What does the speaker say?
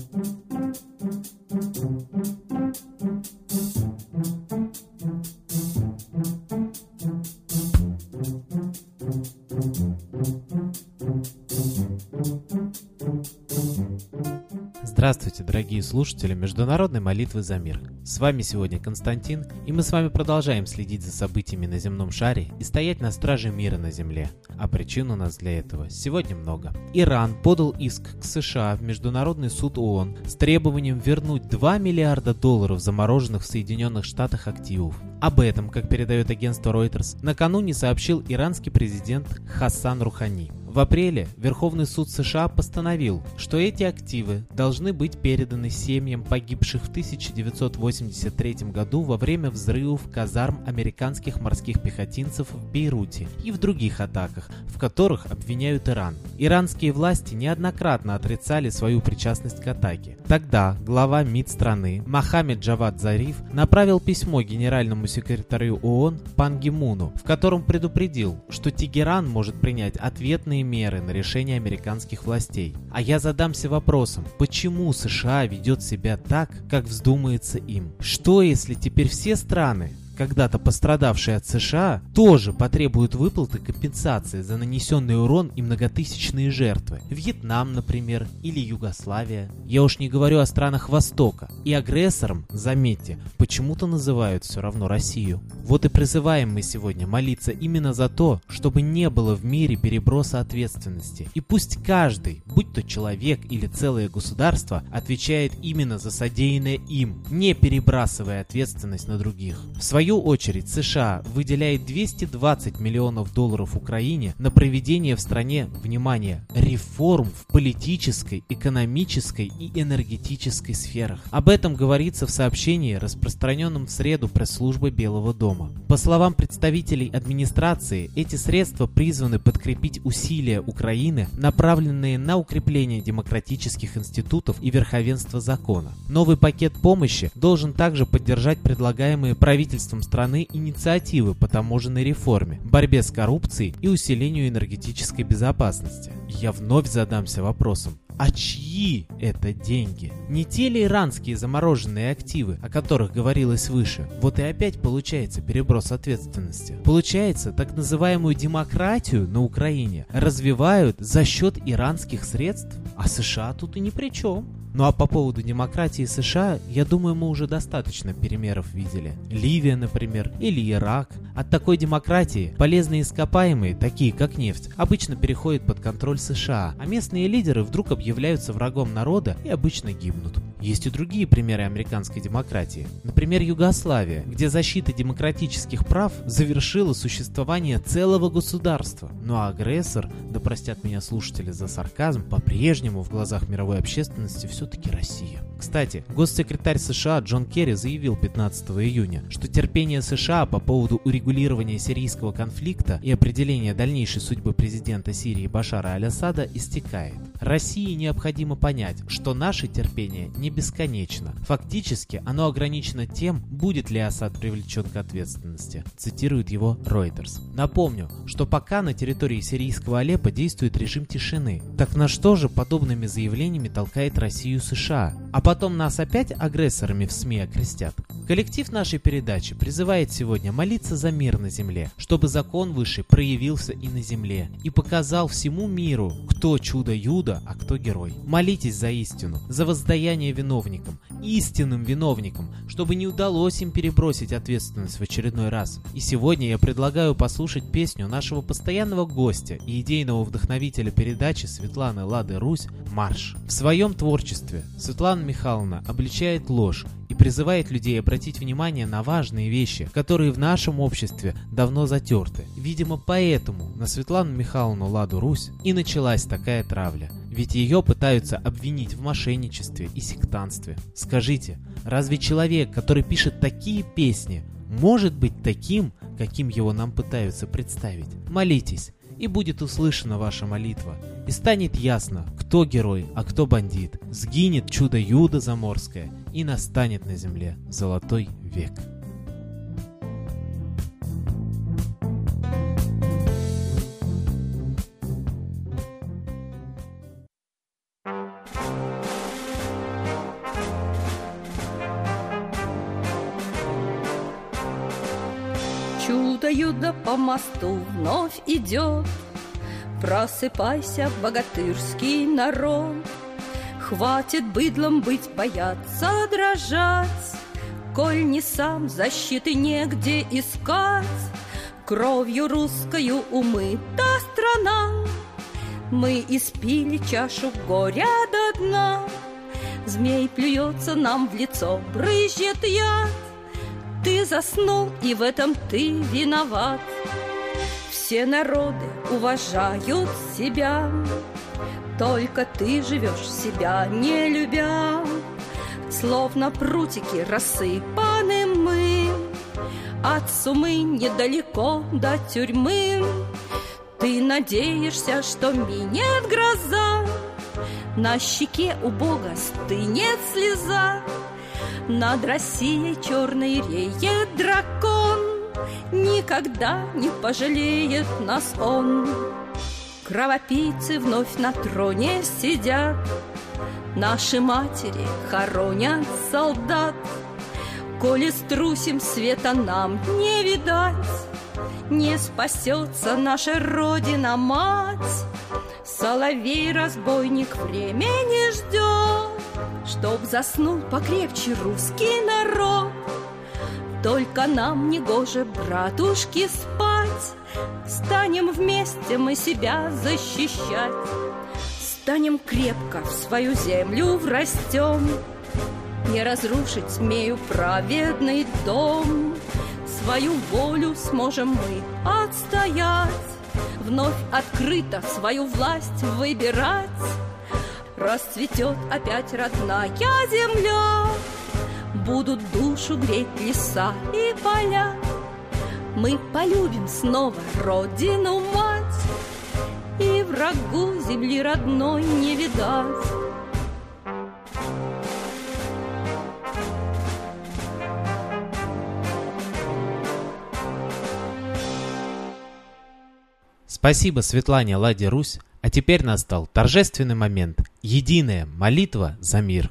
thank you Здравствуйте, дорогие слушатели Международной молитвы за мир. С вами сегодня Константин, и мы с вами продолжаем следить за событиями на земном шаре и стоять на страже мира на земле. А причин у нас для этого сегодня много. Иран подал иск к США в Международный суд ООН с требованием вернуть 2 миллиарда долларов замороженных в Соединенных Штатах активов. Об этом, как передает агентство Reuters, накануне сообщил иранский президент Хасан Рухани. В апреле Верховный суд США постановил, что эти активы должны быть переданы семьям погибших в 1983 году во время взрывов казарм американских морских пехотинцев в Бейруте и в других атаках, в которых обвиняют Иран. Иранские власти неоднократно отрицали свою причастность к атаке. Тогда глава МИД страны Мохаммед Джавад Зариф направил письмо генеральному секретарю ООН Пан Гимуну, в котором предупредил, что Тегеран может принять ответные ответные меры на решение американских властей. А я задамся вопросом, почему США ведет себя так, как вздумается им? Что если теперь все страны когда-то пострадавшие от США, тоже потребуют выплаты компенсации за нанесенный урон и многотысячные жертвы. Вьетнам, например, или Югославия. Я уж не говорю о странах Востока. И агрессором, заметьте, почему-то называют все равно Россию. Вот и призываем мы сегодня молиться именно за то, чтобы не было в мире переброса ответственности. И пусть каждый, будь то человек или целое государство, отвечает именно за содеянное им, не перебрасывая ответственность на других. В свою свою очередь, США выделяет 220 миллионов долларов Украине на проведение в стране, внимание, реформ в политической, экономической и энергетической сферах. Об этом говорится в сообщении, распространенном в среду пресс-службы Белого дома. По словам представителей администрации, эти средства призваны подкрепить усилия Украины, направленные на укрепление демократических институтов и верховенства закона. Новый пакет помощи должен также поддержать предлагаемые правительством правительством страны инициативы по таможенной реформе, борьбе с коррупцией и усилению энергетической безопасности. Я вновь задамся вопросом, а чьи это деньги? Не те ли иранские замороженные активы, о которых говорилось выше? Вот и опять получается переброс ответственности. Получается, так называемую демократию на Украине развивают за счет иранских средств, а США тут и ни при чем. Ну а по поводу демократии США, я думаю, мы уже достаточно примеров видели. Ливия, например, или Ирак. От такой демократии полезные ископаемые, такие как нефть, обычно переходят под контроль США, а местные лидеры вдруг объявляются врагом народа и обычно гибнут. Есть и другие примеры американской демократии. Например, Югославия, где защита демократических прав завершила существование целого государства. Ну а агрессор, да простят меня слушатели за сарказм, по-прежнему в глазах мировой общественности все-таки Россия. Кстати, госсекретарь США Джон Керри заявил 15 июня, что терпение США по поводу урегулирования сирийского конфликта и определения дальнейшей судьбы президента Сирии Башара Аль-Асада истекает. России необходимо понять, что наше терпение не бесконечно. Фактически, оно ограничено тем, будет ли Асад привлечен к ответственности, цитирует его Reuters. Напомню, что пока на территории сирийского Алеппо действует режим тишины. Так на что же подобными заявлениями толкает Россию США? А потом нас опять агрессорами в СМИ окрестят? Коллектив нашей передачи призывает сегодня молиться за мир на земле, чтобы закон высший проявился и на земле, и показал всему миру, кто чудо-юдо, а кто герой. Молитесь за истину, за воздаяние виновникам, истинным виновникам, чтобы не удалось им перебросить ответственность в очередной раз. И сегодня я предлагаю послушать песню нашего постоянного гостя и идейного вдохновителя передачи Светланы Лады Русь «Марш». В своем творчестве Светлана Михайловна обличает ложь и призывает людей обратить внимание на важные вещи, которые в нашем обществе давно затерты. Видимо, поэтому на Светлану Михайловну Ладу Русь и началась такая травля. Ведь ее пытаются обвинить в мошенничестве и сектанстве. Скажите, разве человек, который пишет такие песни, может быть таким, каким его нам пытаются представить? Молитесь, и будет услышана ваша молитва, и станет ясно, кто герой, а кто бандит. Сгинет чудо Юда заморское, и настанет на земле золотой век. Чудою да по мосту вновь идет. Просыпайся, богатырский народ, Хватит быдлом быть, бояться, дрожать, Коль не сам защиты негде искать, Кровью русскою умыта страна. Мы испили чашу горя до дна, Змей плюется нам в лицо, брызжет яд. Ты заснул, и в этом ты виноват. Все народы уважают себя, Только ты живешь себя, не любя. Словно прутики рассыпаны мы, От сумы недалеко до тюрьмы. Ты надеешься, что минет гроза, На щеке у Бога стынет слеза, Над Россией черной реет дракон, Никогда не пожалеет нас он. Кровопийцы вновь на троне сидят, Наши матери хоронят солдат. Коли струсим, света нам не видать, не спасется наша Родина, мать. Соловей-разбойник времени ждет, Чтоб заснул покрепче русский народ. Только нам не гоже, братушки, спать, Станем вместе мы себя защищать. Станем крепко в свою землю врастем, Не разрушить смею праведный дом — Свою волю сможем мы отстоять, Вновь открыто свою власть выбирать. Расцветет опять родная земля, Будут душу греть леса и поля. Мы полюбим снова родину мать, И врагу земли родной не видать. Спасибо Светлане Ладе Русь, а теперь настал торжественный момент – единая молитва за мир.